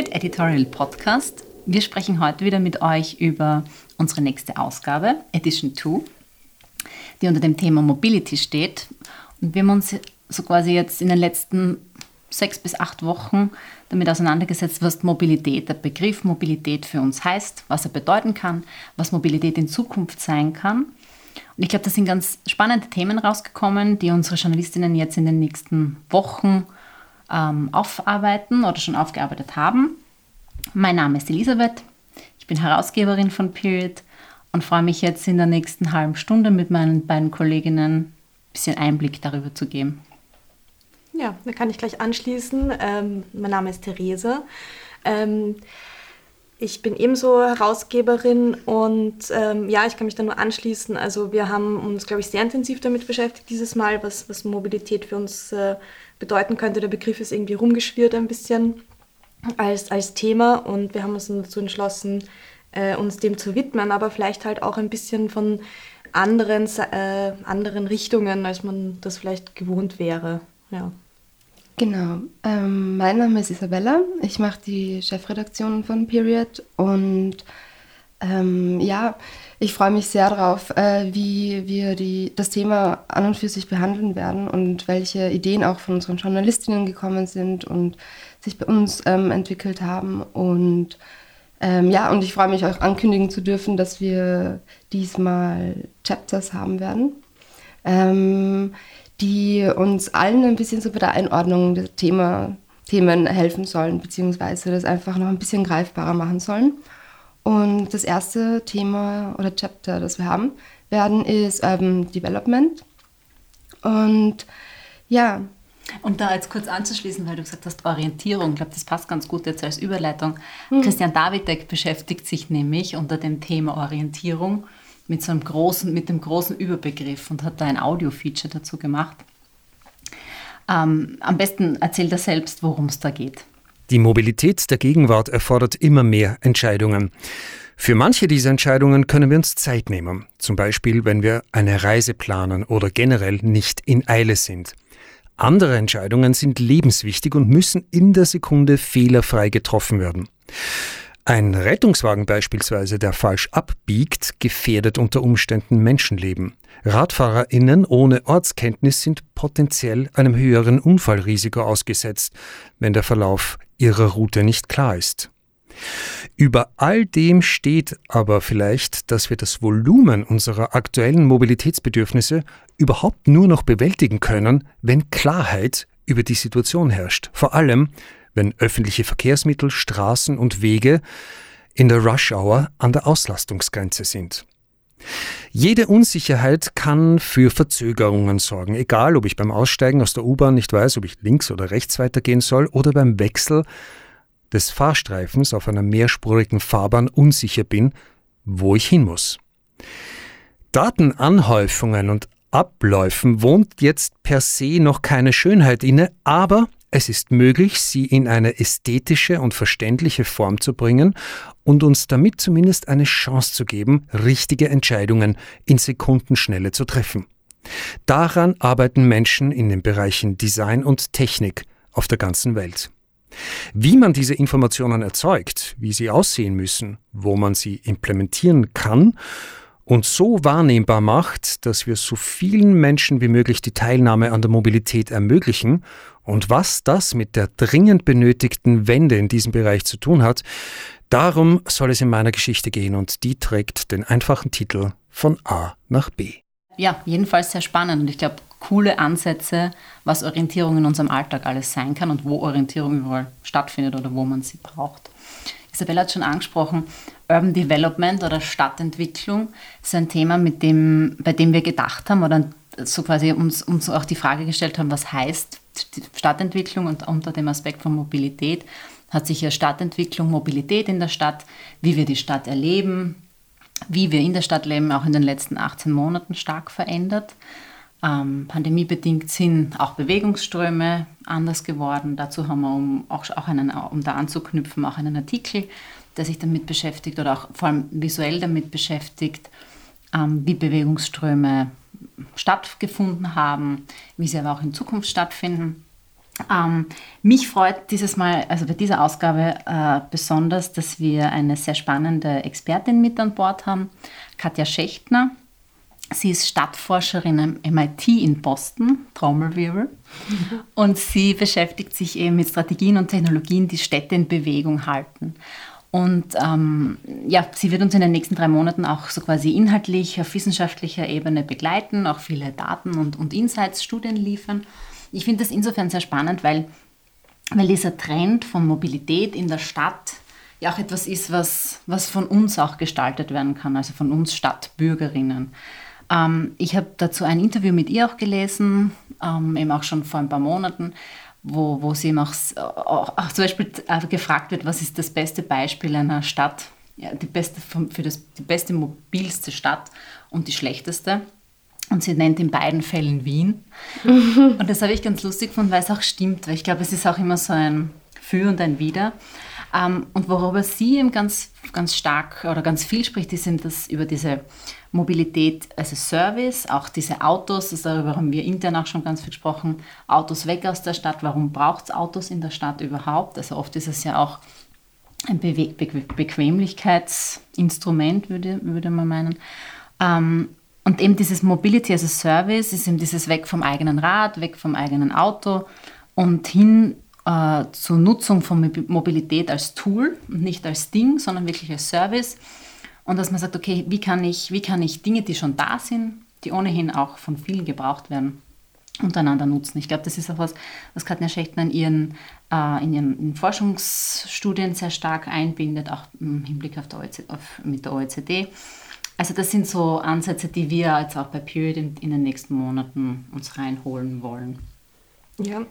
Period Editorial Podcast. Wir sprechen heute wieder mit euch über unsere nächste Ausgabe, Edition 2, die unter dem Thema Mobility steht. Und wir haben uns so quasi jetzt in den letzten sechs bis acht Wochen damit auseinandergesetzt, was Mobilität, der Begriff Mobilität für uns heißt, was er bedeuten kann, was Mobilität in Zukunft sein kann. Und ich glaube, da sind ganz spannende Themen rausgekommen, die unsere Journalistinnen jetzt in den nächsten Wochen ähm, aufarbeiten oder schon aufgearbeitet haben. Mein Name ist Elisabeth, ich bin Herausgeberin von Period und freue mich jetzt in der nächsten halben Stunde mit meinen beiden Kolleginnen ein bisschen Einblick darüber zu geben. Ja, da kann ich gleich anschließen. Ähm, mein Name ist Therese. Ähm, ich bin ebenso Herausgeberin und ähm, ja, ich kann mich da nur anschließen. Also wir haben uns, glaube ich, sehr intensiv damit beschäftigt dieses Mal, was, was Mobilität für uns äh, bedeuten könnte. Der Begriff ist irgendwie rumgeschwirrt ein bisschen als, als Thema und wir haben uns dazu entschlossen, äh, uns dem zu widmen, aber vielleicht halt auch ein bisschen von anderen, äh, anderen Richtungen, als man das vielleicht gewohnt wäre. Ja. Genau. Ähm, mein Name ist Isabella. Ich mache die Chefredaktion von Period und ähm, ja, ich freue mich sehr darauf, äh, wie wir die, das Thema an und für sich behandeln werden und welche Ideen auch von unseren Journalistinnen gekommen sind und sich bei uns ähm, entwickelt haben. Und ähm, ja, und ich freue mich auch ankündigen zu dürfen, dass wir diesmal Chapters haben werden. Ähm, die uns allen ein bisschen so bei der Einordnung der Thema, Themen helfen sollen, beziehungsweise das einfach noch ein bisschen greifbarer machen sollen. Und das erste Thema oder Chapter, das wir haben werden, ist Urban Development. Und ja. Und da jetzt kurz anzuschließen, weil du gesagt hast, Orientierung, ich glaube, das passt ganz gut jetzt als Überleitung. Mhm. Christian Davidek beschäftigt sich nämlich unter dem Thema Orientierung mit so einem großen, mit dem großen Überbegriff und hat da ein Audio-Feature dazu gemacht. Ähm, am besten erzählt er selbst, worum es da geht. Die Mobilität der Gegenwart erfordert immer mehr Entscheidungen. Für manche dieser Entscheidungen können wir uns Zeit nehmen, zum Beispiel wenn wir eine Reise planen oder generell nicht in Eile sind. Andere Entscheidungen sind lebenswichtig und müssen in der Sekunde fehlerfrei getroffen werden. Ein Rettungswagen beispielsweise, der falsch abbiegt, gefährdet unter Umständen Menschenleben. Radfahrerinnen ohne Ortskenntnis sind potenziell einem höheren Unfallrisiko ausgesetzt, wenn der Verlauf ihrer Route nicht klar ist. Über all dem steht aber vielleicht, dass wir das Volumen unserer aktuellen Mobilitätsbedürfnisse überhaupt nur noch bewältigen können, wenn Klarheit über die Situation herrscht. Vor allem, wenn öffentliche Verkehrsmittel, Straßen und Wege in der Rush Hour an der Auslastungsgrenze sind. Jede Unsicherheit kann für Verzögerungen sorgen, egal ob ich beim Aussteigen aus der U-Bahn nicht weiß, ob ich links oder rechts weitergehen soll oder beim Wechsel des Fahrstreifens auf einer mehrspurigen Fahrbahn unsicher bin, wo ich hin muss. Datenanhäufungen und Abläufen wohnt jetzt per se noch keine Schönheit inne, aber es ist möglich, sie in eine ästhetische und verständliche Form zu bringen und uns damit zumindest eine Chance zu geben, richtige Entscheidungen in Sekundenschnelle zu treffen. Daran arbeiten Menschen in den Bereichen Design und Technik auf der ganzen Welt. Wie man diese Informationen erzeugt, wie sie aussehen müssen, wo man sie implementieren kann und so wahrnehmbar macht, dass wir so vielen Menschen wie möglich die Teilnahme an der Mobilität ermöglichen und was das mit der dringend benötigten Wende in diesem Bereich zu tun hat, darum soll es in meiner Geschichte gehen und die trägt den einfachen Titel von A nach B. Ja, jedenfalls sehr spannend und ich glaube, coole Ansätze, was Orientierung in unserem Alltag alles sein kann und wo Orientierung überall stattfindet oder wo man sie braucht. Isabella hat schon angesprochen, Urban Development oder Stadtentwicklung ist ein Thema, mit dem, bei dem wir gedacht haben oder so quasi uns, uns auch die Frage gestellt haben, was heißt Stadtentwicklung und unter dem Aspekt von Mobilität hat sich ja Stadtentwicklung, Mobilität in der Stadt, wie wir die Stadt erleben, wie wir in der Stadt leben, auch in den letzten 18 Monaten stark verändert. Ähm, pandemiebedingt sind auch Bewegungsströme anders geworden. Dazu haben wir, um, auch, auch einen, um da anzuknüpfen, auch einen Artikel, der sich damit beschäftigt oder auch vor allem visuell damit beschäftigt, ähm, wie Bewegungsströme stattgefunden haben, wie sie aber auch in Zukunft stattfinden. Ähm, mich freut dieses Mal, also bei dieser Ausgabe äh, besonders, dass wir eine sehr spannende Expertin mit an Bord haben, Katja Schechtner. Sie ist Stadtforscherin am MIT in Boston, Trommelwirbel, und sie beschäftigt sich eben mit Strategien und Technologien, die Städte in Bewegung halten. Und ähm, ja, sie wird uns in den nächsten drei Monaten auch so quasi inhaltlich auf wissenschaftlicher Ebene begleiten, auch viele Daten und, und Insights, Studien liefern. Ich finde das insofern sehr spannend, weil, weil dieser Trend von Mobilität in der Stadt ja auch etwas ist, was, was von uns auch gestaltet werden kann, also von uns Stadtbürgerinnen. Ähm, ich habe dazu ein Interview mit ihr auch gelesen, ähm, eben auch schon vor ein paar Monaten, wo, wo sie eben auch, auch, auch zum Beispiel äh, gefragt wird, was ist das beste Beispiel einer Stadt, ja, die, beste, für das, die beste, mobilste Stadt und die schlechteste. Und sie nennt in beiden Fällen Wien. Und das habe ich ganz lustig gefunden, weil es auch stimmt, weil ich glaube, es ist auch immer so ein Für und ein Wider. Ähm, und worüber sie eben ganz, ganz stark oder ganz viel spricht, ist eben das über diese Mobilität als Service, auch diese Autos, das darüber haben wir intern auch schon ganz viel gesprochen, Autos weg aus der Stadt, warum braucht es Autos in der Stadt überhaupt? Also oft ist es ja auch ein Be Be Bequemlichkeitsinstrument, würde, würde man meinen. Ähm, und eben dieses Mobility as a Service ist eben dieses Weg vom eigenen Rad, weg vom eigenen Auto und hin äh, zur Nutzung von Mobilität als Tool und nicht als Ding, sondern wirklich als Service. Und dass man sagt, okay, wie kann ich, wie kann ich Dinge, die schon da sind, die ohnehin auch von vielen gebraucht werden, untereinander nutzen. Ich glaube, das ist auch was, was Katja Schechtner in ihren, äh, in ihren Forschungsstudien sehr stark einbindet, auch im Hinblick auf, der OECD, auf mit der OECD. Also das sind so Ansätze, die wir jetzt auch bei Period in, in den nächsten Monaten uns reinholen wollen. Ja,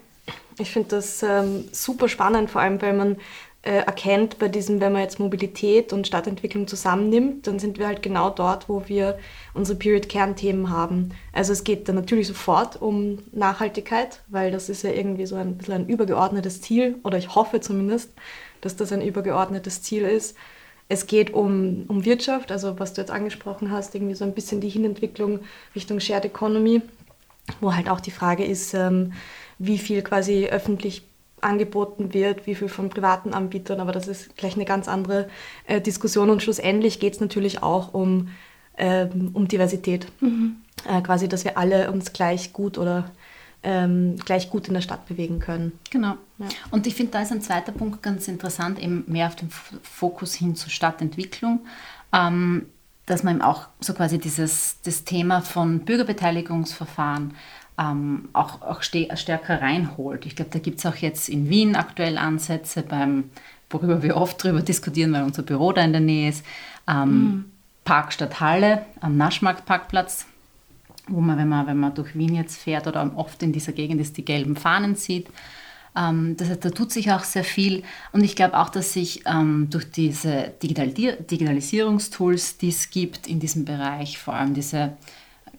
ich finde das ähm, super spannend, vor allem weil man äh, erkennt bei diesem, wenn man jetzt Mobilität und Stadtentwicklung zusammennimmt, dann sind wir halt genau dort, wo wir unsere Period-Kernthemen haben. Also es geht dann natürlich sofort um Nachhaltigkeit, weil das ist ja irgendwie so ein bisschen ein übergeordnetes Ziel, oder ich hoffe zumindest, dass das ein übergeordnetes Ziel ist. Es geht um, um Wirtschaft, also was du jetzt angesprochen hast, irgendwie so ein bisschen die Hinentwicklung Richtung Shared Economy, wo halt auch die Frage ist, ähm, wie viel quasi öffentlich angeboten wird, wie viel von privaten Anbietern, aber das ist gleich eine ganz andere äh, Diskussion und schlussendlich geht es natürlich auch um, ähm, um Diversität. Mhm. Äh, quasi, dass wir alle uns gleich gut oder ähm, gleich gut in der Stadt bewegen können. Genau. Ja. Und ich finde, da ist ein zweiter Punkt ganz interessant, eben mehr auf den Fokus hin zur Stadtentwicklung. Ähm, dass man eben auch so quasi dieses das Thema von Bürgerbeteiligungsverfahren ähm, auch, auch stärker reinholt. Ich glaube, da gibt es auch jetzt in Wien aktuell Ansätze, beim, worüber wir oft darüber diskutieren, weil unser Büro da in der Nähe ist. Ähm, mhm. Park statt Halle am Naschmarktparkplatz wo man, wenn man, wenn man durch Wien jetzt fährt oder oft in dieser Gegend ist, die gelben Fahnen sieht. Ähm, das heißt, da tut sich auch sehr viel. Und ich glaube auch, dass sich ähm, durch diese Digital Digitalisierungstools, die es gibt in diesem Bereich, vor allem diese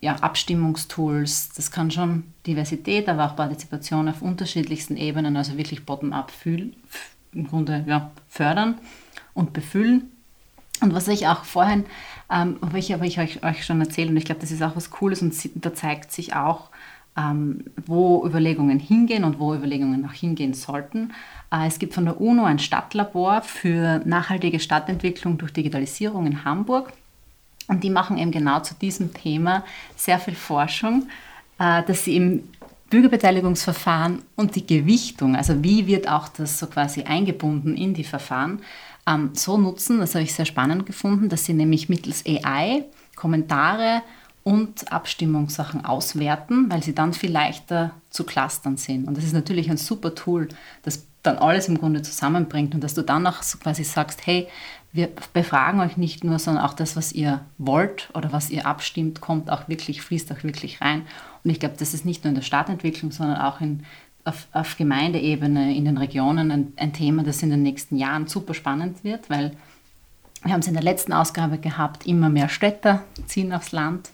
ja, Abstimmungstools, das kann schon Diversität, aber auch Partizipation auf unterschiedlichsten Ebenen, also wirklich bottom-up im Grunde ja, fördern und befüllen. Und was ich auch vorhin ähm, aber ich euch, euch schon erzählt und ich glaube, das ist auch was Cooles und da zeigt sich auch, ähm, wo Überlegungen hingehen und wo Überlegungen auch hingehen sollten. Äh, es gibt von der UNO ein Stadtlabor für nachhaltige Stadtentwicklung durch Digitalisierung in Hamburg. Und die machen eben genau zu diesem Thema sehr viel Forschung, äh, dass sie im Bürgerbeteiligungsverfahren und die Gewichtung, also wie wird auch das so quasi eingebunden in die Verfahren, ähm, so nutzen, das habe ich sehr spannend gefunden, dass sie nämlich mittels AI Kommentare und Abstimmungssachen auswerten, weil sie dann viel leichter zu clustern sind. Und das ist natürlich ein super Tool, das dann alles im Grunde zusammenbringt und dass du dann auch quasi sagst, hey, wir befragen euch nicht nur, sondern auch das, was ihr wollt oder was ihr abstimmt, kommt auch wirklich, fließt auch wirklich rein. Und ich glaube, das ist nicht nur in der Stadtentwicklung, sondern auch in auf, auf Gemeindeebene in den Regionen ein, ein, Thema, das in den nächsten Jahren super spannend wird, weil wir haben es in der letzten Ausgabe gehabt, immer mehr Städter ziehen aufs Land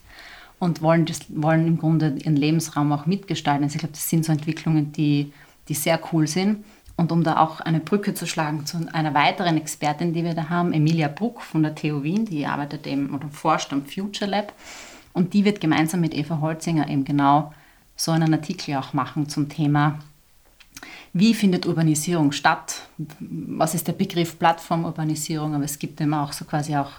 und wollen, das, wollen im Grunde ihren Lebensraum auch mitgestalten. Also ich glaube, das sind so Entwicklungen, die, die sehr cool sind. Und um da auch eine Brücke zu schlagen zu einer weiteren Expertin, die wir da haben, Emilia Bruck von der TU Wien, die arbeitet eben oder forscht am Future Lab. Und die wird gemeinsam mit Eva Holzinger eben genau so einen Artikel auch machen zum Thema wie findet Urbanisierung statt? Was ist der Begriff Plattformurbanisierung? Aber es gibt immer auch so quasi auch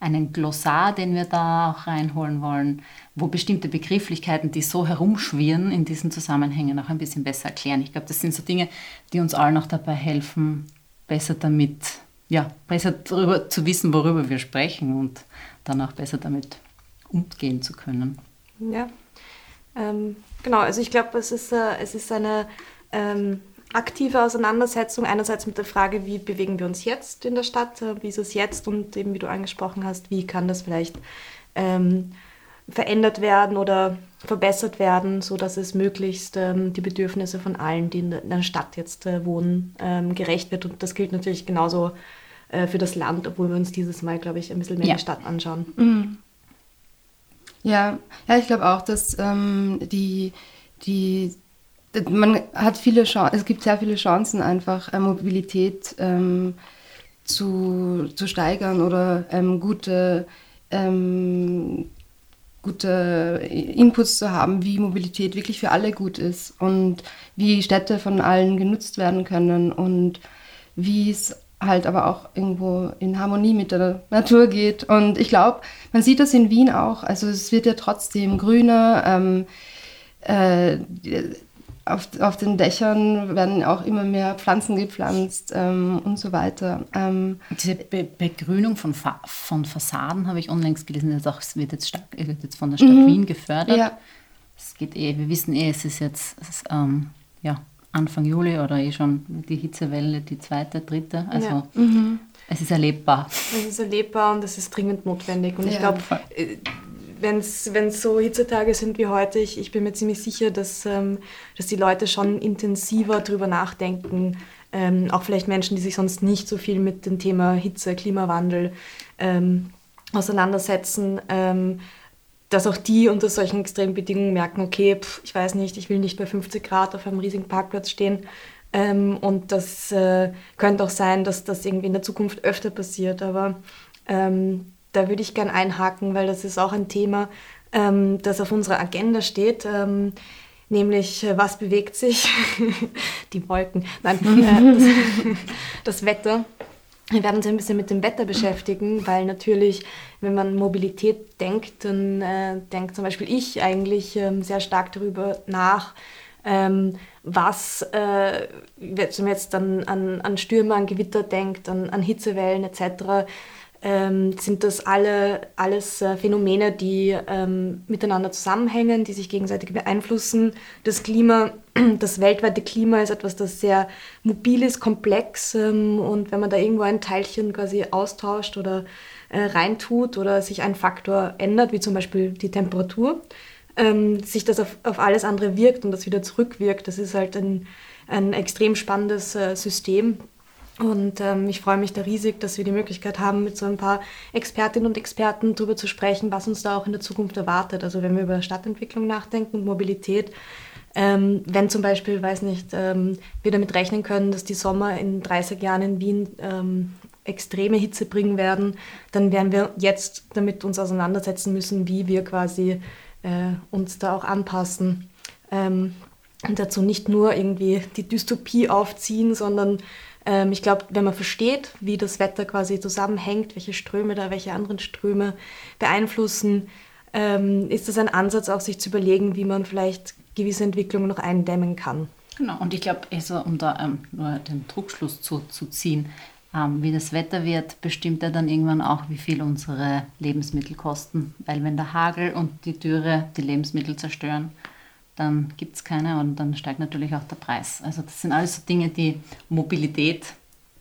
einen Glossar, den wir da auch reinholen wollen, wo bestimmte Begrifflichkeiten, die so herumschwirren, in diesen Zusammenhängen auch ein bisschen besser erklären. Ich glaube, das sind so Dinge, die uns allen auch dabei helfen, besser damit, ja, besser darüber zu wissen, worüber wir sprechen und dann auch besser damit umgehen zu können. Ja, ähm, genau. Also ich glaube, es ist, äh, es ist eine ähm, aktive Auseinandersetzung einerseits mit der Frage, wie bewegen wir uns jetzt in der Stadt, äh, wie ist es jetzt und eben wie du angesprochen hast, wie kann das vielleicht ähm, verändert werden oder verbessert werden, sodass es möglichst ähm, die Bedürfnisse von allen, die in der Stadt jetzt äh, wohnen, ähm, gerecht wird. Und das gilt natürlich genauso äh, für das Land, obwohl wir uns dieses Mal, glaube ich, ein bisschen mehr ja. die Stadt anschauen. Mhm. Ja, ja, ich glaube auch, dass ähm, die, die man hat viele Chancen, es gibt sehr viele Chancen, einfach äh, Mobilität ähm, zu, zu steigern oder ähm, gute, ähm, gute Inputs zu haben, wie Mobilität wirklich für alle gut ist und wie Städte von allen genutzt werden können und wie es halt aber auch irgendwo in Harmonie mit der Natur geht. Und ich glaube, man sieht das in Wien auch. Also es wird ja trotzdem grüner. Ähm, äh, auf, auf den Dächern werden auch immer mehr Pflanzen gepflanzt ähm, und so weiter. Ähm, Diese Be Begrünung von, Fa von Fassaden habe ich unlängst gelesen, das auch, wird jetzt, stark, wird jetzt von der Stadt mhm. Wien gefördert. Ja. Es geht eh, wir wissen eh, es ist jetzt es ist, ähm, ja, Anfang Juli oder eh schon die Hitzewelle, die zweite, dritte. Also ja. mhm. es ist erlebbar. Es ist erlebbar und es ist dringend notwendig. Und ja. ich glaube, wenn es so Hitzetage sind wie heute, ich, ich bin mir ziemlich sicher, dass, ähm, dass die Leute schon intensiver darüber nachdenken, ähm, auch vielleicht Menschen, die sich sonst nicht so viel mit dem Thema Hitze, Klimawandel ähm, auseinandersetzen, ähm, dass auch die unter solchen extremen Bedingungen merken, okay, pff, ich weiß nicht, ich will nicht bei 50 Grad auf einem riesigen Parkplatz stehen. Ähm, und das äh, könnte auch sein, dass das irgendwie in der Zukunft öfter passiert. Aber ähm, da würde ich gern einhaken, weil das ist auch ein Thema, ähm, das auf unserer Agenda steht. Ähm, nämlich, äh, was bewegt sich? Die Wolken. Nein, äh, das, das Wetter. Wir werden uns ein bisschen mit dem Wetter beschäftigen, weil natürlich, wenn man Mobilität denkt, dann äh, denkt zum Beispiel ich eigentlich ähm, sehr stark darüber nach, ähm, was, äh, wenn man jetzt dann an, an Stürme, an Gewitter denkt, an, an Hitzewellen etc., ähm, sind das alle, alles äh, Phänomene, die ähm, miteinander zusammenhängen, die sich gegenseitig beeinflussen. Das Klima, das weltweite Klima ist etwas, das sehr mobil ist, komplex ähm, und wenn man da irgendwo ein Teilchen quasi austauscht oder äh, reintut oder sich ein Faktor ändert, wie zum Beispiel die Temperatur, ähm, sich das auf, auf alles andere wirkt und das wieder zurückwirkt. Das ist halt ein, ein extrem spannendes äh, System und ähm, ich freue mich da riesig, dass wir die Möglichkeit haben, mit so ein paar Expertinnen und Experten darüber zu sprechen, was uns da auch in der Zukunft erwartet. Also wenn wir über Stadtentwicklung nachdenken und Mobilität, ähm, wenn zum Beispiel, weiß nicht, ähm, wir damit rechnen können, dass die Sommer in 30 Jahren in Wien ähm, extreme Hitze bringen werden, dann werden wir jetzt damit uns auseinandersetzen müssen, wie wir quasi äh, uns da auch anpassen. Ähm, und dazu nicht nur irgendwie die Dystopie aufziehen, sondern ähm, ich glaube, wenn man versteht, wie das Wetter quasi zusammenhängt, welche Ströme da, welche anderen Ströme beeinflussen, ähm, ist das ein Ansatz, auch sich zu überlegen, wie man vielleicht gewisse Entwicklungen noch eindämmen kann. Genau, und ich glaube, also, um da ähm, nur den Druckschluss zu, zu ziehen, ähm, wie das Wetter wird, bestimmt ja dann irgendwann auch, wie viel unsere Lebensmittel kosten. Weil wenn der Hagel und die Dürre die Lebensmittel zerstören, dann gibt es keine und dann steigt natürlich auch der Preis. Also das sind alles so Dinge, die Mobilität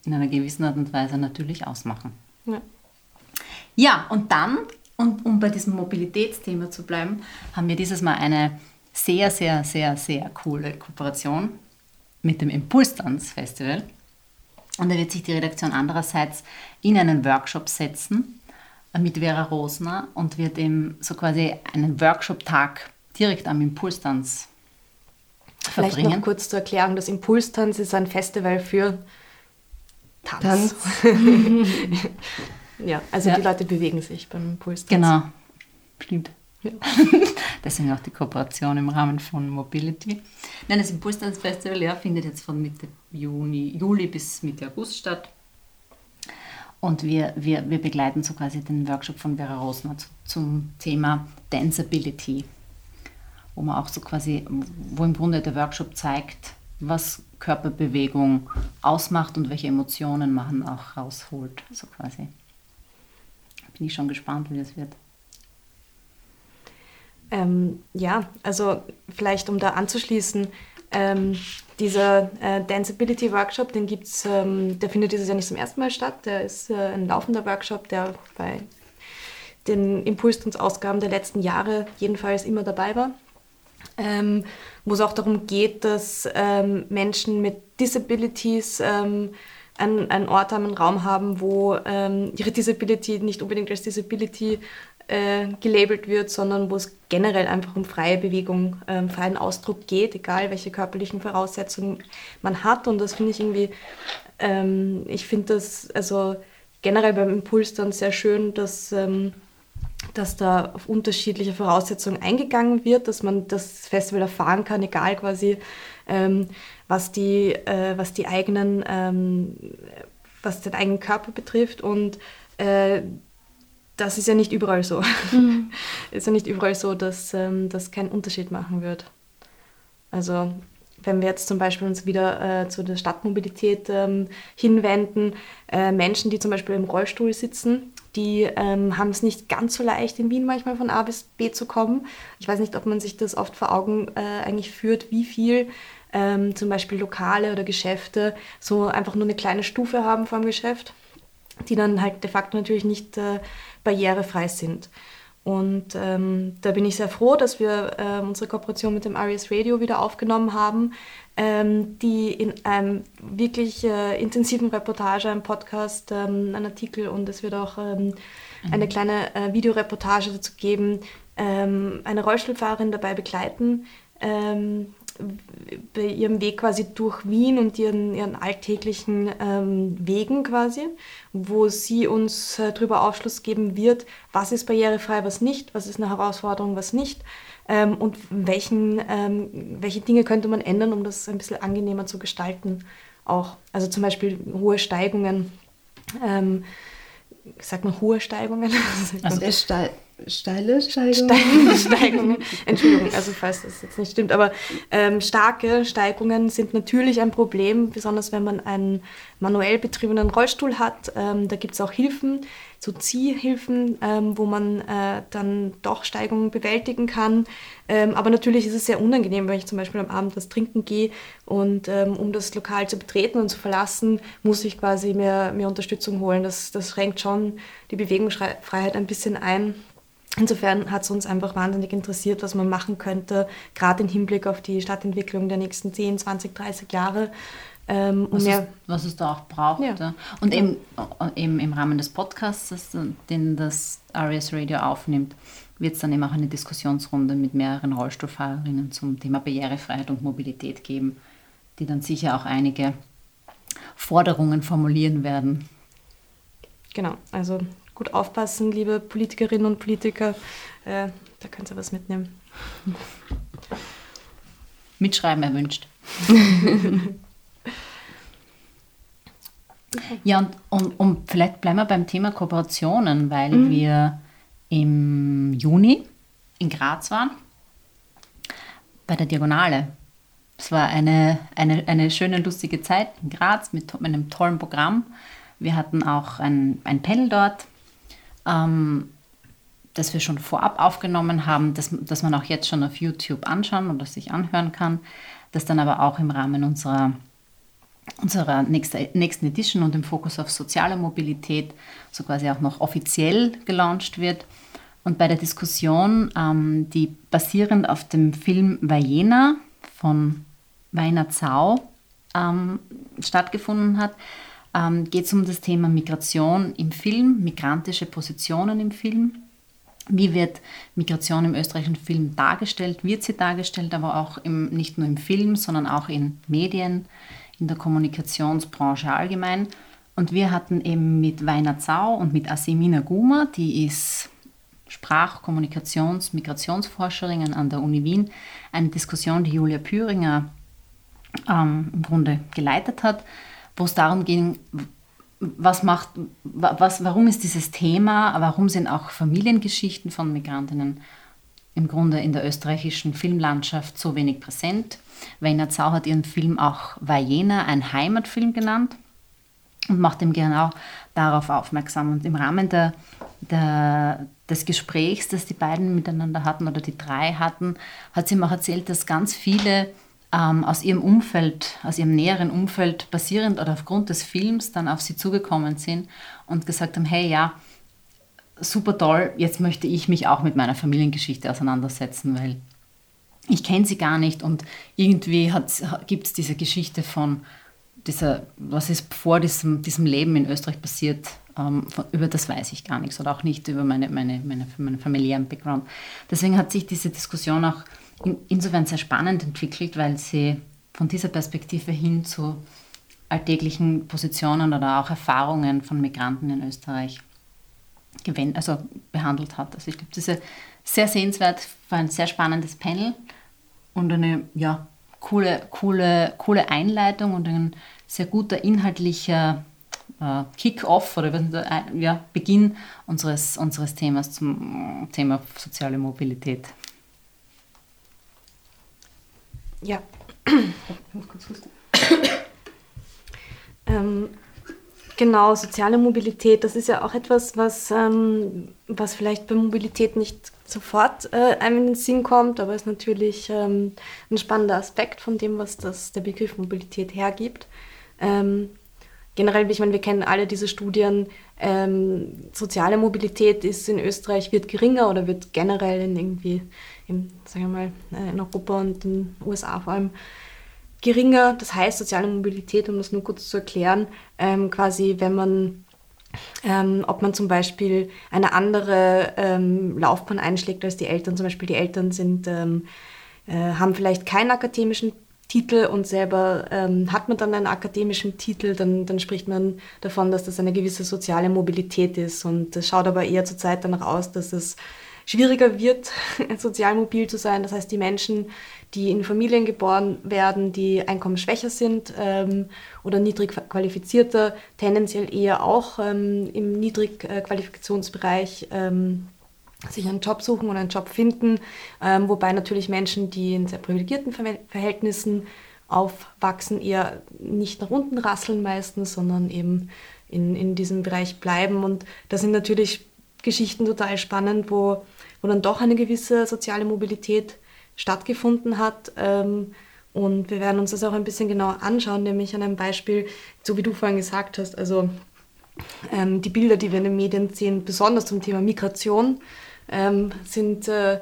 in einer gewissen Art und Weise natürlich ausmachen. Ja, ja und dann, und um bei diesem Mobilitätsthema zu bleiben, haben wir dieses Mal eine sehr, sehr, sehr, sehr coole Kooperation mit dem Impulstanz Festival. Und da wird sich die Redaktion andererseits in einen Workshop setzen mit Vera Rosner und wird ihm so quasi einen Workshop-Tag direkt am Impulstanz verbringen. Vielleicht noch kurz zur Erklärung, das Impulstanz ist ein Festival für Tanz. Tanz. ja, also ja. die Leute bewegen sich beim Impulstanz. Genau, stimmt. Ja. Deswegen auch die Kooperation im Rahmen von Mobility. Nein, das Impulsdance Festival ja, findet jetzt von Mitte Juni, Juli bis Mitte August statt. Und wir, wir, wir begleiten so quasi den Workshop von Vera Rosner zu, zum Thema Danceability, wo man auch so quasi, wo im Grunde der Workshop zeigt, was Körperbewegung ausmacht und welche Emotionen man auch rausholt, so quasi. Bin ich schon gespannt, wie das wird. Ähm, ja, also vielleicht um da anzuschließen, ähm, dieser äh, Danceability Workshop, den gibt's, ähm, der findet dieses Jahr nicht zum ersten Mal statt. Der ist äh, ein laufender Workshop, der bei den Impulstunsausgaben der letzten Jahre jedenfalls immer dabei war. Ähm, wo es auch darum geht, dass ähm, Menschen mit Disabilities ähm, einen, einen Ort haben, einen Raum haben, wo ähm, ihre Disability nicht unbedingt als Disability äh, gelabelt wird, sondern wo es generell einfach um freie Bewegung, ähm, freien Ausdruck geht, egal welche körperlichen Voraussetzungen man hat. Und das finde ich irgendwie, ähm, ich finde das also generell beim Impuls dann sehr schön, dass, dass da auf unterschiedliche Voraussetzungen eingegangen wird, dass man das Festival erfahren kann, egal quasi, ähm, was, die, äh, was die eigenen, ähm, was den eigenen Körper betrifft und äh, das ist ja nicht überall so. Mhm. ist ja nicht überall so, dass ähm, das keinen Unterschied machen wird. Also wenn wir jetzt zum Beispiel uns wieder äh, zu der Stadtmobilität ähm, hinwenden, äh, Menschen, die zum Beispiel im Rollstuhl sitzen, die ähm, haben es nicht ganz so leicht, in Wien manchmal von A bis B zu kommen. Ich weiß nicht, ob man sich das oft vor Augen äh, eigentlich führt, wie viel ähm, zum Beispiel Lokale oder Geschäfte so einfach nur eine kleine Stufe haben vom Geschäft, die dann halt de facto natürlich nicht äh, barrierefrei sind. Und ähm, da bin ich sehr froh, dass wir äh, unsere Kooperation mit dem Arias Radio wieder aufgenommen haben, ähm, die in einem wirklich äh, intensiven Reportage, einem Podcast, ähm, ein Artikel und es wird auch ähm, eine mhm. kleine äh, Videoreportage dazu geben, ähm, eine Rollstuhlfahrerin dabei begleiten, ähm, bei ihrem Weg quasi durch Wien und ihren, ihren alltäglichen ähm, Wegen quasi, wo sie uns äh, darüber Aufschluss geben wird, was ist barrierefrei, was nicht, was ist eine Herausforderung, was nicht ähm, und welchen, ähm, welche Dinge könnte man ändern, um das ein bisschen angenehmer zu gestalten auch. Also zum Beispiel hohe Steigungen. Ähm, sagt man hohe Steigungen? Also, also steil Steile Steigungen. Steile Steigungen. Entschuldigung, also falls das jetzt nicht stimmt, aber ähm, starke Steigungen sind natürlich ein Problem, besonders wenn man einen manuell betriebenen Rollstuhl hat. Ähm, da gibt es auch Hilfen, so Ziehhilfen, ähm, wo man äh, dann doch Steigungen bewältigen kann. Ähm, aber natürlich ist es sehr unangenehm, wenn ich zum Beispiel am Abend was trinken gehe und ähm, um das Lokal zu betreten und zu verlassen, muss ich quasi mir, mir Unterstützung holen. Das, das schränkt schon die Bewegungsfreiheit ein bisschen ein. Insofern hat es uns einfach wahnsinnig interessiert, was man machen könnte, gerade im Hinblick auf die Stadtentwicklung der nächsten 10, 20, 30 Jahre. Ähm, was, es, was, es, da auch braucht. Ja. Und ja. Eben, eben im Rahmen des Podcasts, den das Arias Radio aufnimmt, wird es dann eben auch eine Diskussionsrunde mit mehreren Rollstuhlfahrerinnen zum Thema Barrierefreiheit und Mobilität geben, die dann sicher auch einige Forderungen formulieren werden. Genau, also gut aufpassen, liebe Politikerinnen und Politiker. Äh, da könnt ihr was mitnehmen. Mitschreiben erwünscht. ja, und, und, und, vielleicht bleiben wir beim Thema Kooperationen, weil mhm. wir im Juni in Graz waren, bei der Diagonale. Es war eine, eine, eine schöne, lustige Zeit in Graz mit, mit einem tollen Programm. Wir hatten auch ein, ein Panel dort ähm, das wir schon vorab aufgenommen haben, das, das man auch jetzt schon auf YouTube anschauen oder sich anhören kann, das dann aber auch im Rahmen unserer, unserer nächste, nächsten Edition und im Fokus auf soziale Mobilität so quasi auch noch offiziell gelauncht wird. Und bei der Diskussion, ähm, die basierend auf dem Film Vajena von Weiner Zau ähm, stattgefunden hat, ähm, geht es um das Thema Migration im Film, migrantische Positionen im Film. Wie wird Migration im österreichischen Film dargestellt? Wird sie dargestellt, aber auch im, nicht nur im Film, sondern auch in Medien, in der Kommunikationsbranche allgemein. Und wir hatten eben mit Weiner Zau und mit Asimina Guma, die ist Sprach-, Kommunikations-, Migrationsforscherinnen an der Uni Wien eine Diskussion, die Julia Püringer ähm, im Grunde geleitet hat, wo es darum ging, was macht, was, warum ist dieses Thema, warum sind auch Familiengeschichten von Migrantinnen im Grunde in der österreichischen Filmlandschaft so wenig präsent. Weiner Zau hat ihren Film auch Vajena, ein Heimatfilm genannt und macht ihm genau darauf aufmerksam. Und im Rahmen der, der, des Gesprächs, das die beiden miteinander hatten oder die drei hatten, hat sie mir auch erzählt, dass ganz viele ähm, aus ihrem Umfeld, aus ihrem näheren Umfeld basierend oder aufgrund des Films dann auf sie zugekommen sind und gesagt haben, hey ja, super toll, jetzt möchte ich mich auch mit meiner Familiengeschichte auseinandersetzen, weil ich kenne sie gar nicht und irgendwie gibt es diese Geschichte von dieser, was ist vor diesem, diesem Leben in Österreich passiert, ähm, von, über das weiß ich gar nichts oder auch nicht über meine, meine, meine, meinen familiären Background. Deswegen hat sich diese Diskussion auch in, insofern sehr spannend entwickelt, weil sie von dieser Perspektive hin zu alltäglichen Positionen oder auch Erfahrungen von Migranten in Österreich also behandelt hat. Also ich glaube, das ist sehr sehenswert, war ein sehr spannendes Panel und eine ja, coole, coole, coole Einleitung und ein sehr guter inhaltlicher äh, Kick-off oder äh, ja, Beginn unseres, unseres Themas zum Thema soziale Mobilität. Ja. ähm, genau, soziale Mobilität, das ist ja auch etwas, was, ähm, was vielleicht bei Mobilität nicht sofort äh, einem in den Sinn kommt, aber ist natürlich ähm, ein spannender Aspekt von dem, was das, der Begriff Mobilität hergibt. Ähm, generell, ich meine, wir kennen alle diese Studien, ähm, soziale Mobilität ist in Österreich, wird geringer oder wird generell in irgendwie, in, sagen wir mal, äh, in Europa und in den USA vor allem geringer. Das heißt, soziale Mobilität, um das nur kurz zu erklären, ähm, quasi, wenn man ähm, ob man zum Beispiel eine andere ähm, Laufbahn einschlägt als die Eltern. Zum Beispiel die Eltern sind, ähm, äh, haben vielleicht keinen akademischen Titel und selber ähm, hat man dann einen akademischen Titel, dann, dann spricht man davon, dass das eine gewisse soziale Mobilität ist. Und es schaut aber eher zurzeit danach aus, dass es schwieriger wird, sozial mobil zu sein. Das heißt, die Menschen, die in Familien geboren werden, die einkommensschwächer sind ähm, oder niedrig qualifizierter, tendenziell eher auch ähm, im Niedrigqualifikationsbereich ähm, sich einen Job suchen und einen Job finden, ähm, wobei natürlich Menschen, die in sehr privilegierten Verhältnissen aufwachsen, eher nicht nach unten rasseln meistens, sondern eben in, in diesem Bereich bleiben. Und das sind natürlich Geschichten total spannend, wo, wo dann doch eine gewisse soziale Mobilität stattgefunden hat. Ähm, und wir werden uns das auch ein bisschen genauer anschauen, nämlich an einem Beispiel, so wie du vorhin gesagt hast, also ähm, die Bilder, die wir in den Medien sehen, besonders zum Thema Migration, ähm, sind äh,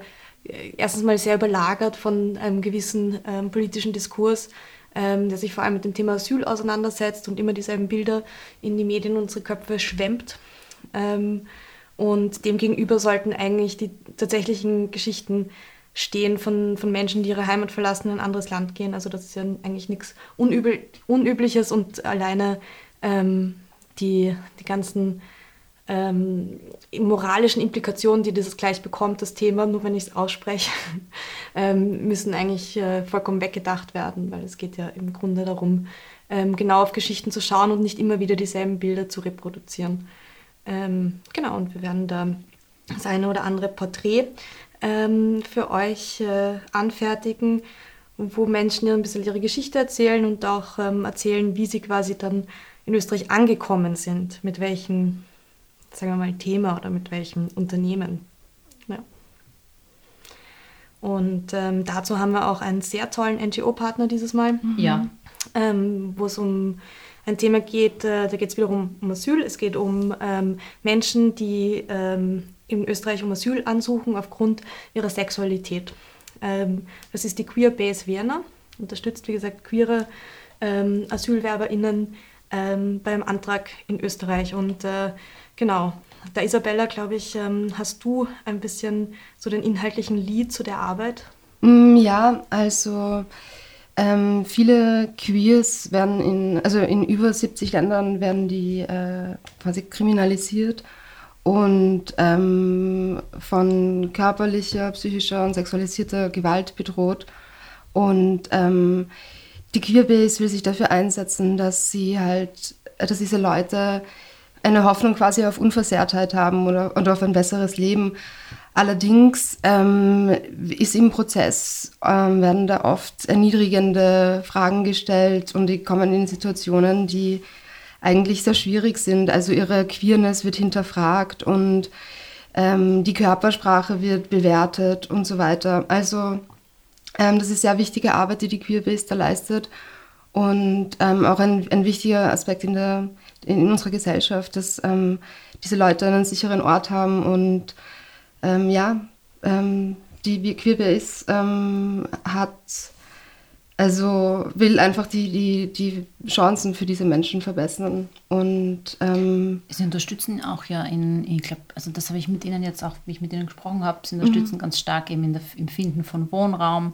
erstens mal sehr überlagert von einem gewissen ähm, politischen Diskurs, ähm, der sich vor allem mit dem Thema Asyl auseinandersetzt und immer dieselben Bilder in die Medien unsere Köpfe schwemmt. Ähm, und demgegenüber sollten eigentlich die tatsächlichen Geschichten stehen von, von Menschen, die ihre Heimat verlassen, in ein anderes Land gehen. Also das ist ja eigentlich nichts Unübliches und alleine ähm, die, die ganzen ähm, moralischen Implikationen, die dieses gleich bekommt, das Thema, nur wenn ich es ausspreche, ähm, müssen eigentlich äh, vollkommen weggedacht werden, weil es geht ja im Grunde darum, ähm, genau auf Geschichten zu schauen und nicht immer wieder dieselben Bilder zu reproduzieren. Ähm, genau, und wir werden da das eine oder andere Porträt ähm, für euch äh, anfertigen, wo Menschen ein bisschen ihre Geschichte erzählen und auch ähm, erzählen, wie sie quasi dann in Österreich angekommen sind, mit welchen sagen wir mal, Thema oder mit welchem Unternehmen. Ja. Und ähm, dazu haben wir auch einen sehr tollen NGO-Partner dieses Mal. Mhm. Ja. Ähm, wo es um ein Thema geht, äh, da geht es wiederum um Asyl. Es geht um ähm, Menschen, die ähm, in Österreich um Asyl ansuchen aufgrund ihrer Sexualität. Ähm, das ist die Queer Base Vienna, unterstützt wie gesagt queere ähm, AsylwerberInnen beim Antrag in Österreich. Und äh, Genau. Da Isabella, glaube ich, ähm, hast du ein bisschen so den inhaltlichen Lied zu der Arbeit? Mm, ja, also ähm, viele Queers werden in, also in über 70 Ländern werden die äh, quasi kriminalisiert und ähm, von körperlicher, psychischer und sexualisierter Gewalt bedroht. Und ähm, die Queerbase will sich dafür einsetzen, dass sie halt, dass diese Leute eine Hoffnung quasi auf Unversehrtheit haben oder, und auf ein besseres Leben. Allerdings ähm, ist im Prozess, ähm, werden da oft erniedrigende Fragen gestellt und die kommen in Situationen, die eigentlich sehr schwierig sind. Also ihre Queerness wird hinterfragt und ähm, die Körpersprache wird bewertet und so weiter. Also ähm, das ist sehr wichtige Arbeit, die die Queerbase da leistet und ähm, auch ein, ein wichtiger Aspekt in, der, in unserer Gesellschaft, dass ähm, diese Leute einen sicheren Ort haben und ähm, ja, ähm, die Queerbase ähm, hat, also will einfach die, die, die Chancen für diese Menschen verbessern. Und, ähm, sie unterstützen auch ja in, ich glaube, also das habe ich mit Ihnen jetzt auch, wie ich mit Ihnen gesprochen habe, sie unterstützen mhm. ganz stark eben in der, im Finden von Wohnraum.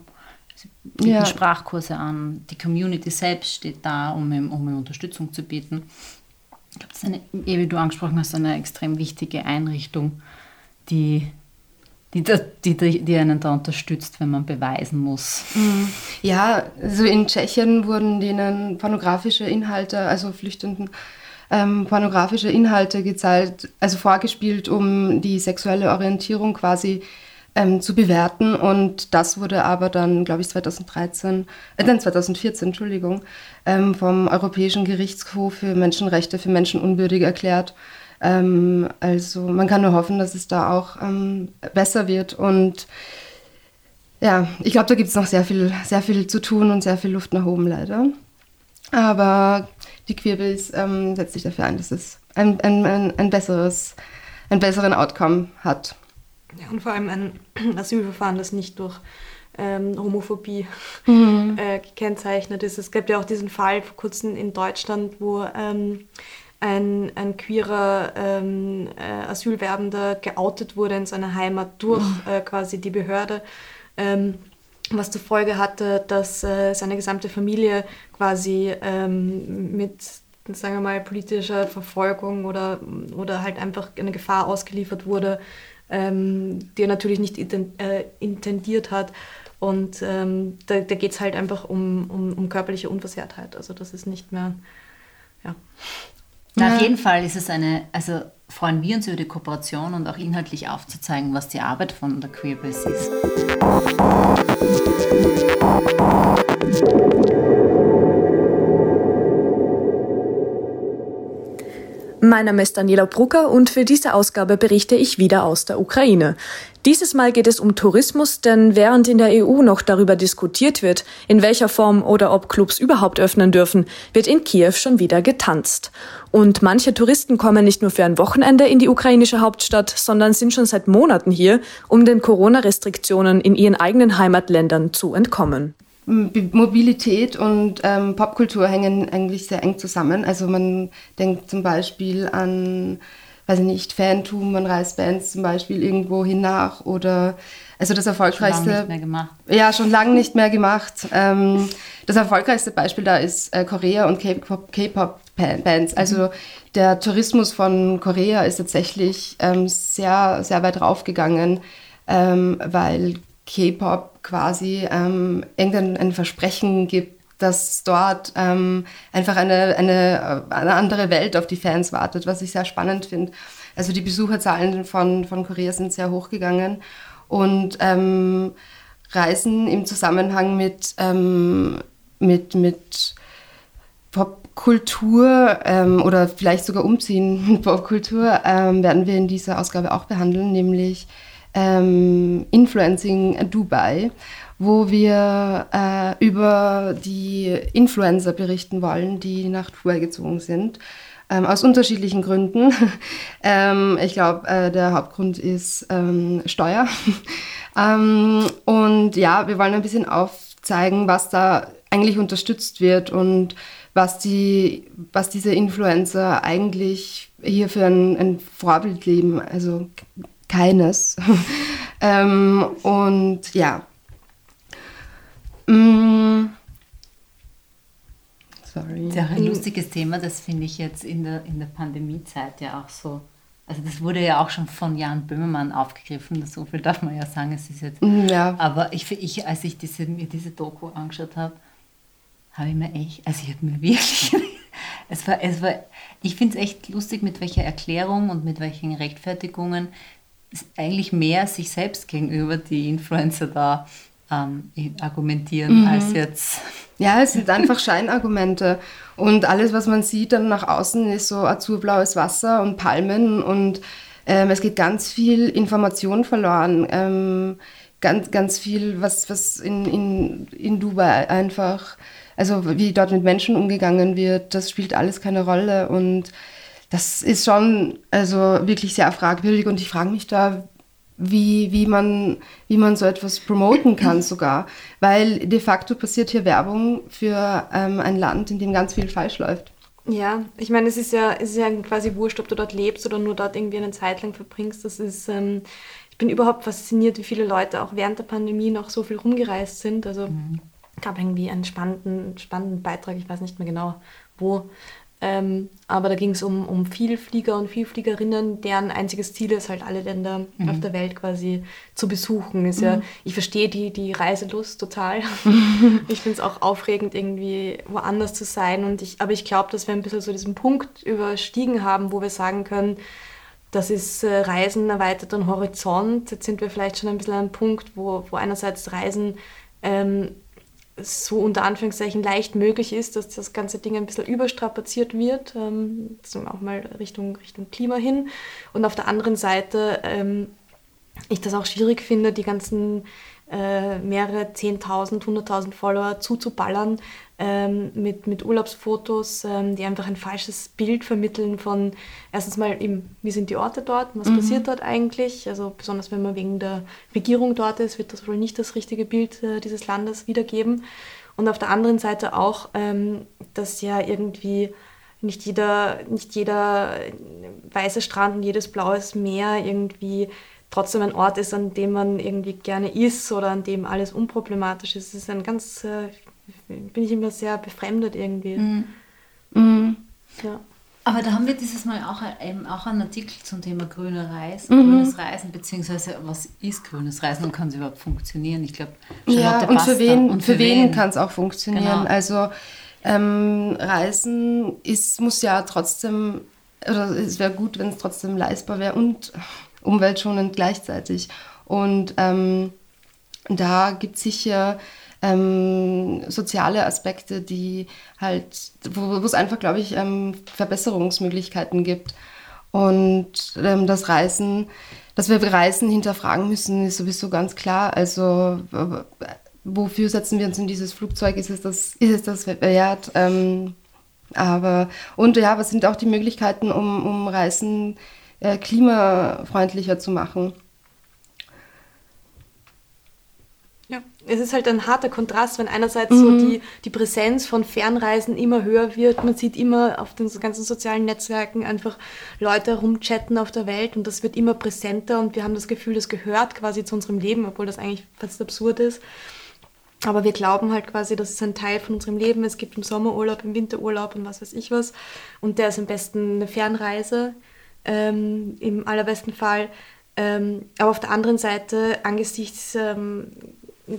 Sie bieten ja. Sprachkurse an, die Community selbst steht da, um um Unterstützung zu bieten. Ich glaube, das ist eine, wie du angesprochen hast, eine extrem wichtige Einrichtung, die die, die, die einen da unterstützt, wenn man beweisen muss. Mhm. Ja, also in Tschechien wurden denen pornografische Inhalte, also Flüchtenden, ähm, pornografische Inhalte gezeigt, also vorgespielt, um die sexuelle Orientierung quasi ähm, zu bewerten. Und das wurde aber dann, glaube ich, 2013, äh, dann 2014, Entschuldigung, ähm, vom Europäischen Gerichtshof für Menschenrechte für menschenunwürdig erklärt. Ähm, also man kann nur hoffen, dass es da auch ähm, besser wird. Und ja, ich glaube, da gibt es noch sehr viel, sehr viel zu tun und sehr viel Luft nach oben leider. Aber die Queerbase ähm, setzt sich dafür ein, dass es ein, ein, ein, ein besseres, einen besseren Outcome hat. Ja, und vor allem ein Asylverfahren, das nicht durch ähm, Homophobie mhm. äh, gekennzeichnet ist. Es gab ja auch diesen Fall vor kurzem in Deutschland, wo ähm, ein, ein queerer ähm, äh, Asylwerbender geoutet wurde in seiner Heimat durch mhm. äh, quasi die Behörde, ähm, was zur Folge hatte, dass äh, seine gesamte Familie quasi ähm, mit, sagen wir mal, politischer Verfolgung oder, oder halt einfach eine Gefahr ausgeliefert wurde, ähm, die er natürlich nicht äh, intendiert hat. Und ähm, da, da geht es halt einfach um, um, um körperliche Unversehrtheit. Also das ist nicht mehr, ja. Na, auf jeden Fall ist es eine, also freuen wir uns über die Kooperation und auch inhaltlich aufzuzeigen, was die Arbeit von der Queerbase ist. Mein Name ist Daniela Brucker und für diese Ausgabe berichte ich wieder aus der Ukraine. Dieses Mal geht es um Tourismus, denn während in der EU noch darüber diskutiert wird, in welcher Form oder ob Clubs überhaupt öffnen dürfen, wird in Kiew schon wieder getanzt. Und manche Touristen kommen nicht nur für ein Wochenende in die ukrainische Hauptstadt, sondern sind schon seit Monaten hier, um den Corona-Restriktionen in ihren eigenen Heimatländern zu entkommen. Mobilität und ähm, Popkultur hängen eigentlich sehr eng zusammen. Also man denkt zum Beispiel an, weiß ich nicht, Fantum, man reist Bands zum Beispiel irgendwo hin nach oder also das erfolgreichste. Schon lange nicht mehr gemacht. Ja, schon lange nicht mehr gemacht. Ähm, das erfolgreichste Beispiel da ist äh, Korea und K-Pop-Bands. Also mhm. der Tourismus von Korea ist tatsächlich ähm, sehr, sehr weit raufgegangen, ähm, weil K-Pop quasi ähm, irgendein Versprechen gibt, dass dort ähm, einfach eine, eine, eine andere Welt auf die Fans wartet, was ich sehr spannend finde. Also die Besucherzahlen von, von Korea sind sehr hochgegangen und ähm, Reisen im Zusammenhang mit, ähm, mit, mit Popkultur ähm, oder vielleicht sogar Umziehen mit Popkultur ähm, werden wir in dieser Ausgabe auch behandeln, nämlich ähm, Influencing Dubai, wo wir äh, über die Influencer berichten wollen, die nach Dubai gezogen sind. Ähm, aus unterschiedlichen Gründen. ähm, ich glaube, äh, der Hauptgrund ist ähm, Steuer. Ähm, und ja, wir wollen ein bisschen aufzeigen, was da eigentlich unterstützt wird und was, die, was diese Influencer eigentlich hier für ein, ein Vorbild leben. Also keines. ähm, und ja. Mm. Sorry. Das ist auch ein lustiges Thema, das finde ich jetzt in der, in der Pandemiezeit ja auch so also das wurde ja auch schon von Jan Böhmermann aufgegriffen, so viel darf man ja sagen, es ist jetzt. Mhm, ja. Aber ich, ich, als ich diese, mir diese Doku angeschaut habe, habe ich mir echt, also ich habe mir wirklich, es war, es war, ich finde es echt lustig, mit welcher Erklärung und mit welchen Rechtfertigungen eigentlich mehr sich selbst gegenüber die Influencer da ähm, argumentieren, mhm. als jetzt. Ja, es sind einfach Scheinargumente. Und alles, was man sieht dann nach außen, ist so azurblaues Wasser und Palmen und ähm, es geht ganz viel Information verloren. Ähm, ganz, ganz viel, was, was in, in, in Dubai einfach, also wie dort mit Menschen umgegangen wird, das spielt alles keine Rolle. Und das ist schon also wirklich sehr fragwürdig und ich frage mich da, wie, wie, man, wie man so etwas promoten kann sogar. Weil de facto passiert hier Werbung für ähm, ein Land, in dem ganz viel falsch läuft. Ja, ich meine, es ist ja, es ist ja quasi wurscht, ob du dort lebst oder nur dort irgendwie eine Zeit lang verbringst. Das ist, ähm, ich bin überhaupt fasziniert, wie viele Leute auch während der Pandemie noch so viel rumgereist sind. Also mhm. gab irgendwie einen spannenden, spannenden Beitrag, ich weiß nicht mehr genau wo, ähm, aber da ging es um, um Vielflieger und Vielfliegerinnen, deren einziges Ziel ist halt alle Länder mhm. auf der Welt quasi zu besuchen. Ist mhm. ja, ich verstehe die, die Reiselust total. ich finde es auch aufregend, irgendwie woanders zu sein. Und ich, aber ich glaube, dass wir ein bisschen so diesen Punkt überstiegen haben, wo wir sagen können, das ist äh, Reisen erweitert an Horizont. Jetzt sind wir vielleicht schon ein bisschen an einem Punkt, wo, wo einerseits Reisen ähm, so unter Anführungszeichen leicht möglich ist, dass das ganze Ding ein bisschen überstrapaziert wird, ähm, auch mal Richtung, Richtung Klima hin. Und auf der anderen Seite ähm, ich das auch schwierig finde, die ganzen äh, mehrere Zehntausend, hunderttausend Follower zuzuballern ähm, mit, mit Urlaubsfotos, ähm, die einfach ein falsches Bild vermitteln von erstens mal eben, wie sind die Orte dort, was mhm. passiert dort eigentlich. Also besonders wenn man wegen der Regierung dort ist, wird das wohl nicht das richtige Bild äh, dieses Landes wiedergeben. Und auf der anderen Seite auch, ähm, dass ja irgendwie nicht jeder, nicht jeder weiße Strand und jedes blaues Meer irgendwie trotzdem ein Ort ist, an dem man irgendwie gerne ist oder an dem alles unproblematisch ist. Es ist ein ganz, äh, bin ich immer sehr befremdet irgendwie. Mhm. Mhm. Ja. Aber da haben wir dieses Mal auch, eben auch einen Artikel zum Thema grüner Reisen, mhm. grünes Reisen, beziehungsweise was ist grünes Reisen und kann es überhaupt funktionieren? Ich glaube, ja, und für wen, und für, für wen, wen kann es auch funktionieren? Genau. Also ähm, Reisen ist, muss ja trotzdem, oder es wäre gut, wenn es trotzdem leistbar wäre und umweltschonend gleichzeitig. Und ähm, da gibt es sicher ähm, soziale Aspekte, die halt, wo, es einfach, glaube ich, ähm, Verbesserungsmöglichkeiten gibt. Und ähm, das Reisen, dass wir Reisen hinterfragen müssen, ist sowieso ganz klar. Also wofür setzen wir uns in dieses Flugzeug? Ist es das, ist es das wert? Ähm, aber und ja, was sind auch die Möglichkeiten, um, um Reisen äh, klimafreundlicher zu machen. Ja, es ist halt ein harter Kontrast, wenn einerseits mhm. so die, die Präsenz von Fernreisen immer höher wird. Man sieht immer auf den ganzen sozialen Netzwerken einfach Leute rumchatten auf der Welt und das wird immer präsenter und wir haben das Gefühl, das gehört quasi zu unserem Leben, obwohl das eigentlich fast absurd ist. Aber wir glauben halt quasi, das ist ein Teil von unserem Leben. Es gibt im Sommerurlaub, im Winterurlaub und was weiß ich was. Und der ist am besten eine Fernreise ähm, im allerbesten Fall. Ähm, aber auf der anderen Seite, angesichts ähm,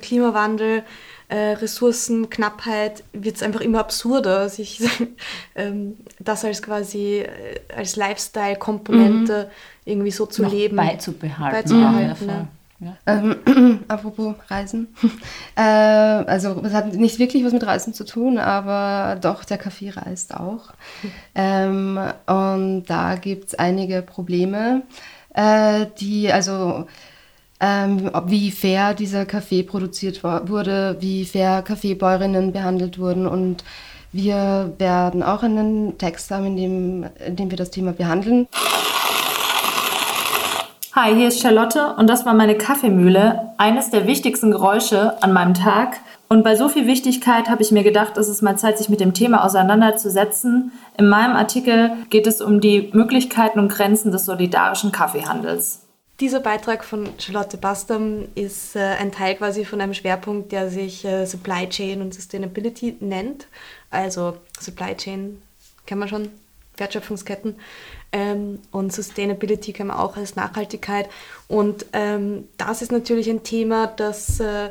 Klimawandel, äh, Ressourcenknappheit, wird es einfach immer absurder, sich ähm, das als quasi äh, als Lifestyle-Komponente mhm. irgendwie so zu Noch leben. Beizubehalten. beizubehalten ja. Ja. Ähm, apropos Reisen. äh, also es hat nicht wirklich was mit Reisen zu tun, aber doch, der Kaffee reist auch. Ähm, und da gibt es einige Probleme, äh, die also ähm, wie fair dieser Kaffee produziert wurde, wie fair Kaffeebäuerinnen behandelt wurden und wir werden auch einen Text haben, in dem, in dem wir das Thema behandeln. Hi, hier ist Charlotte und das war meine Kaffeemühle, eines der wichtigsten Geräusche an meinem Tag. Und bei so viel Wichtigkeit habe ich mir gedacht, es ist mal Zeit, sich mit dem Thema auseinanderzusetzen. In meinem Artikel geht es um die Möglichkeiten und Grenzen des solidarischen Kaffeehandels. Dieser Beitrag von Charlotte Bastam ist äh, ein Teil quasi von einem Schwerpunkt, der sich äh, Supply Chain und Sustainability nennt. Also Supply Chain, kennen wir schon, Wertschöpfungsketten. Ähm, und Sustainability kann man auch als Nachhaltigkeit. Und ähm, das ist natürlich ein Thema, das äh,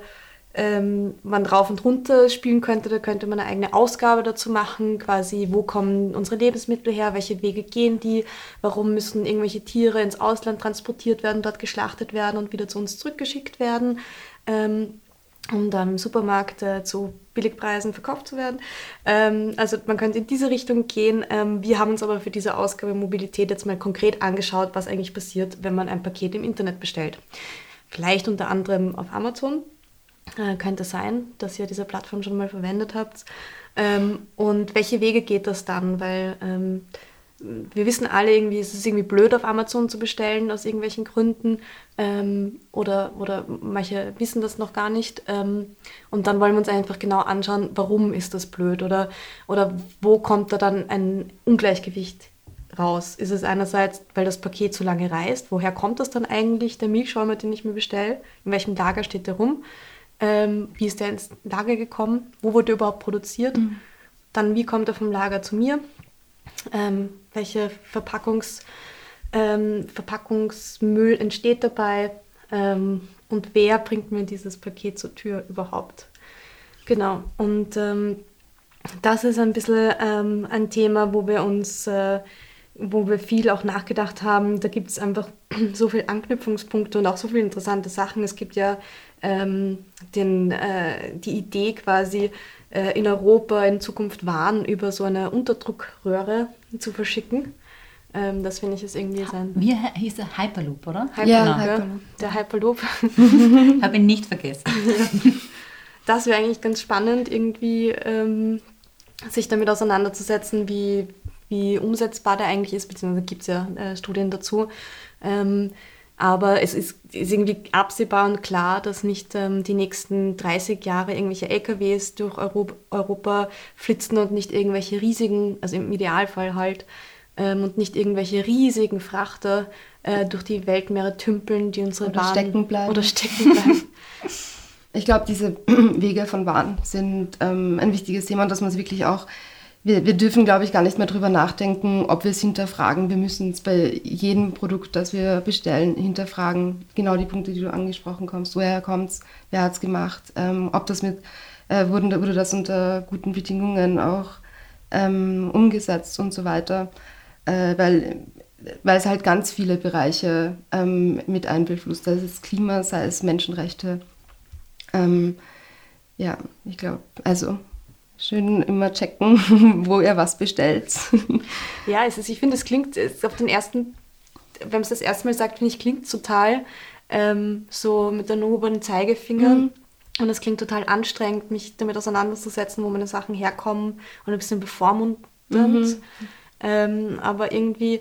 ähm, man rauf und runter spielen könnte. Da könnte man eine eigene Ausgabe dazu machen, quasi, wo kommen unsere Lebensmittel her, welche Wege gehen die, warum müssen irgendwelche Tiere ins Ausland transportiert werden, dort geschlachtet werden und wieder zu uns zurückgeschickt werden. Ähm, um dann im Supermarkt äh, zu Billigpreisen verkauft zu werden. Ähm, also man könnte in diese Richtung gehen. Ähm, wir haben uns aber für diese Ausgabe Mobilität jetzt mal konkret angeschaut, was eigentlich passiert, wenn man ein Paket im Internet bestellt. Vielleicht unter anderem auf Amazon. Äh, könnte sein, dass ihr diese Plattform schon mal verwendet habt. Ähm, und welche Wege geht das dann? Weil ähm, wir wissen alle irgendwie, es ist irgendwie blöd auf Amazon zu bestellen aus irgendwelchen Gründen ähm, oder, oder manche wissen das noch gar nicht ähm, und dann wollen wir uns einfach genau anschauen, warum ist das blöd oder, oder wo kommt da dann ein Ungleichgewicht raus? Ist es einerseits, weil das Paket zu lange reist, woher kommt das dann eigentlich, der Milchschäumer, den ich mir bestelle, in welchem Lager steht der rum, ähm, wie ist der ins Lager gekommen, wo wurde er überhaupt produziert, mhm. dann wie kommt er vom Lager zu mir, ähm, welche Verpackungs, ähm, Verpackungsmüll entsteht dabei ähm, und wer bringt mir dieses Paket zur Tür überhaupt. Genau, und ähm, das ist ein bisschen ähm, ein Thema, wo wir uns, äh, wo wir viel auch nachgedacht haben. Da gibt es einfach so viele Anknüpfungspunkte und auch so viele interessante Sachen. Es gibt ja ähm, den, äh, die Idee quasi, äh, in Europa in Zukunft Waren über so eine Unterdruckröhre zu verschicken. Ähm, das finde ich ist irgendwie sein. Wie hieß der Hyperloop, oder? Hyperloop, ja, Hyperloop. der Hyperloop. Habe ihn nicht vergessen. das wäre eigentlich ganz spannend, irgendwie ähm, sich damit auseinanderzusetzen, wie, wie umsetzbar der eigentlich ist, beziehungsweise gibt es ja äh, Studien dazu. Ähm, aber es ist, ist, irgendwie absehbar und klar, dass nicht ähm, die nächsten 30 Jahre irgendwelche LKWs durch Europa, Europa flitzen und nicht irgendwelche riesigen, also im Idealfall halt, ähm, und nicht irgendwelche riesigen Frachter äh, durch die Weltmeere tümpeln, die unsere oder Waren stecken bleiben. Oder stecken bleiben. ich glaube, diese Wege von Waren sind ähm, ein wichtiges Thema und dass man es wirklich auch wir, wir dürfen, glaube ich, gar nicht mehr drüber nachdenken, ob wir es hinterfragen. Wir müssen es bei jedem Produkt, das wir bestellen, hinterfragen. Genau die Punkte, die du angesprochen kommst. Woher kommt es? Wer hat es gemacht? Ähm, ob das mit, äh, wurde, wurde das unter guten Bedingungen auch ähm, umgesetzt und so weiter. Äh, weil, weil es halt ganz viele Bereiche ähm, mit einbeschließt. Sei es Klima, sei es Menschenrechte. Ähm, ja, ich glaube, also schön immer checken, wo er was bestellt. Ja, es ist, ich finde, es klingt es auf den ersten, wenn man es das erste Mal sagt, finde ich, klingt total ähm, so mit der erhobenen Zeigefinger. Mhm. Und es klingt total anstrengend, mich damit auseinanderzusetzen, wo meine Sachen herkommen und ein bisschen bevormundend. Mhm. Ähm, aber irgendwie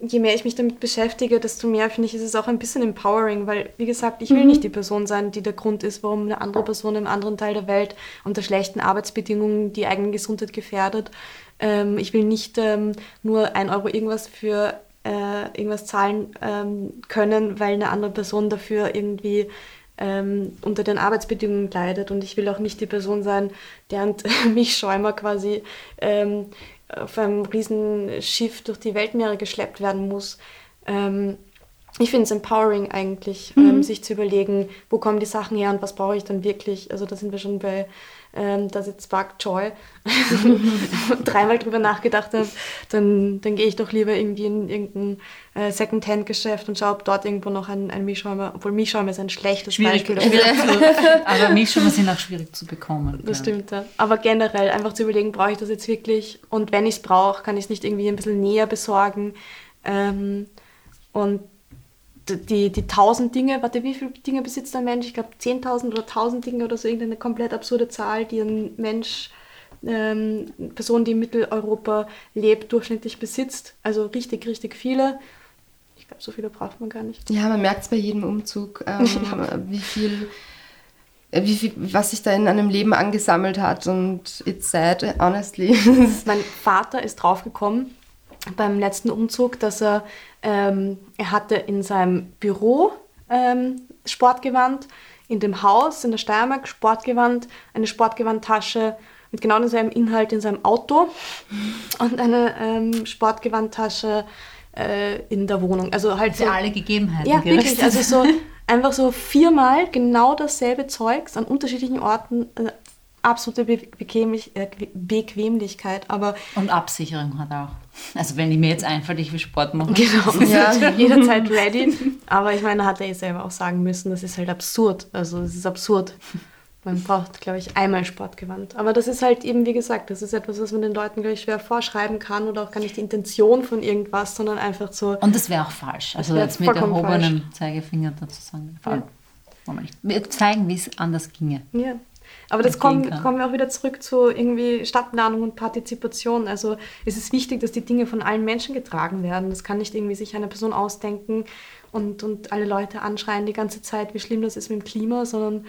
je mehr ich mich damit beschäftige, desto mehr finde ich, ist es auch ein bisschen empowering, weil, wie gesagt, ich will mhm. nicht die Person sein, die der Grund ist, warum eine andere Person im anderen Teil der Welt unter schlechten Arbeitsbedingungen die eigene Gesundheit gefährdet. Ähm, ich will nicht ähm, nur ein Euro irgendwas für äh, irgendwas zahlen ähm, können, weil eine andere Person dafür irgendwie ähm, unter den Arbeitsbedingungen leidet. Und ich will auch nicht die Person sein, deren mich Schäumer quasi ähm, auf einem riesen Schiff durch die Weltmeere geschleppt werden muss. Ähm, ich finde es empowering eigentlich, mhm. ähm, sich zu überlegen, wo kommen die Sachen her und was brauche ich dann wirklich. Also da sind wir schon bei ähm, dass ich Spark Joy dreimal drüber nachgedacht habe, dann, dann gehe ich doch lieber irgendwie in irgendein äh, Second-Hand-Geschäft und schaue, ob dort irgendwo noch ein, ein Milchschäumer, obwohl Milchschäumer ist ein schlechtes schwierig, Beispiel. Schwierig zu, aber Milchschäumer sind auch schwierig zu bekommen. Das ja. stimmt, ja. Aber generell einfach zu überlegen, brauche ich das jetzt wirklich? Und wenn ich es brauche, kann ich es nicht irgendwie ein bisschen näher besorgen? Ähm, und die, die 1000 Dinge, warte, wie viele Dinge besitzt ein Mensch? Ich glaube 10.000 oder 1000 Dinge oder so, irgendeine komplett absurde Zahl, die ein Mensch, ähm, Person, die in Mitteleuropa lebt, durchschnittlich besitzt. Also richtig, richtig viele. Ich glaube, so viele braucht man gar nicht. Ja, man merkt es bei jedem Umzug, ähm, wie viel wie viel, was sich da in einem Leben angesammelt hat und it's sad, honestly. mein Vater ist draufgekommen beim letzten Umzug, dass er ähm, er hatte in seinem Büro ähm, Sportgewand, in dem Haus in der Steiermark Sportgewand, eine Sportgewandtasche mit genau demselben Inhalt in seinem Auto und eine ähm, Sportgewandtasche äh, in der Wohnung. Also halt Für so, alle Gegebenheiten. ja, gerichtet. wirklich. Also so einfach so viermal genau dasselbe Zeugs an unterschiedlichen Orten. Äh, absolute Be Bequemlich äh, Bequemlichkeit, aber Und Absicherung hat er auch. Also wenn ich mir jetzt einfällt, ich will Sport machen. genau, Ja. jederzeit ready. Aber ich meine, hat er eh selber auch sagen müssen, das ist halt absurd. Also es ist absurd. Man braucht, glaube ich, einmal Sportgewand. Aber das ist halt eben, wie gesagt, das ist etwas, was man den Leuten, glaube ich, schwer vorschreiben kann oder auch gar nicht die Intention von irgendwas, sondern einfach so, Und das wäre auch falsch. Also jetzt mit erhobenem Zeigefinger dazu sagen. Ja. Wollen wir nicht. Wir zeigen, wie es anders ginge. Ja. Aber das Entgehen kommen, wir auch wieder zurück zu irgendwie Stadtplanung und Partizipation. Also es ist wichtig, dass die Dinge von allen Menschen getragen werden. Das kann nicht irgendwie sich eine Person ausdenken und, und alle Leute anschreien die ganze Zeit, wie schlimm das ist mit dem Klima, sondern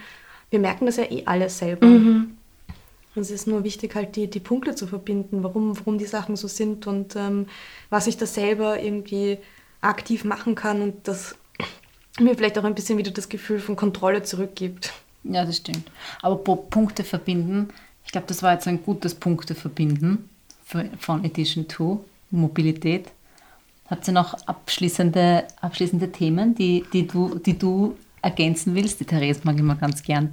wir merken das ja eh alles selber. Und es ist nur wichtig, halt die, die Punkte zu verbinden, warum, warum die Sachen so sind und ähm, was ich da selber irgendwie aktiv machen kann und das mir vielleicht auch ein bisschen wieder das Gefühl von Kontrolle zurückgibt. Ja, das stimmt. Aber Punkte verbinden, ich glaube, das war jetzt ein gutes Punkte verbinden von Edition 2, Mobilität. Hat sie noch abschließende, abschließende Themen, die, die, du, die du ergänzen willst? Die Therese mag immer ganz gern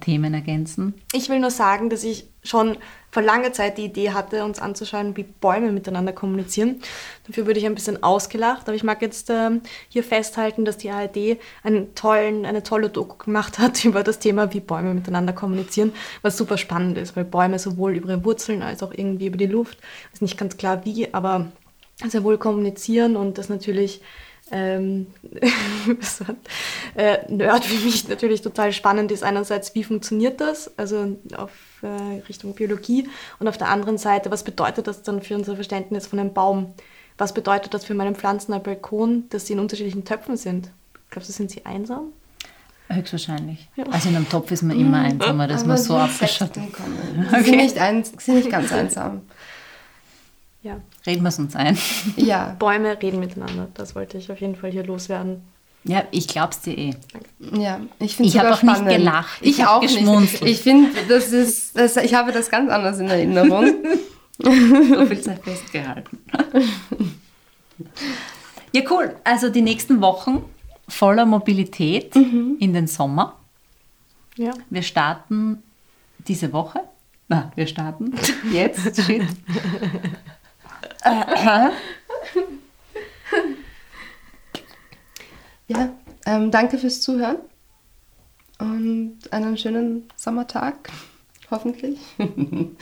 Themen ergänzen. Ich will nur sagen, dass ich schon vor langer Zeit die Idee hatte, uns anzuschauen, wie Bäume miteinander kommunizieren. Dafür wurde ich ein bisschen ausgelacht, aber ich mag jetzt ähm, hier festhalten, dass die ARD einen tollen, eine tolle Doku gemacht hat über das Thema, wie Bäume miteinander kommunizieren, was super spannend ist, weil Bäume sowohl über ihre Wurzeln als auch irgendwie über die Luft, ist nicht ganz klar wie, aber sehr wohl kommunizieren und das natürlich ähm, so, äh, Nerd wie mich natürlich total spannend ist. Einerseits, wie funktioniert das, also auf äh, Richtung Biologie und auf der anderen Seite, was bedeutet das dann für unser Verständnis von einem Baum? Was bedeutet das für meine Pflanzen am Balkon, dass sie in unterschiedlichen Töpfen sind? Glaubst du, sind sie einsam? Höchstwahrscheinlich. Also in einem Topf ist man immer einsamer, dass man Aber so die abgeschottet Insekten kommen. Sie sind, nicht eins, sind nicht ganz einsam. Ja. Reden wir es uns ein. Ja, Bäume reden miteinander. Das wollte ich auf jeden Fall hier loswerden. Ja, ich glaub's dir eh. ja. Ich, find's Ich hab sogar auch nicht spannend. gelacht. Ich Ich, hab auch geschmunzelt. nicht. Ich finde, das ist, das, ich habe das ganz anders in Erinnerung. So viel Zeit festgehalten. Ja, cool. Also die nächsten Wochen voller Mobilität in den Sommer. Ja. Wir starten diese Woche. Na, wir starten jetzt. Shit ja, ähm, danke fürs Zuhören und einen schönen Sommertag, hoffentlich.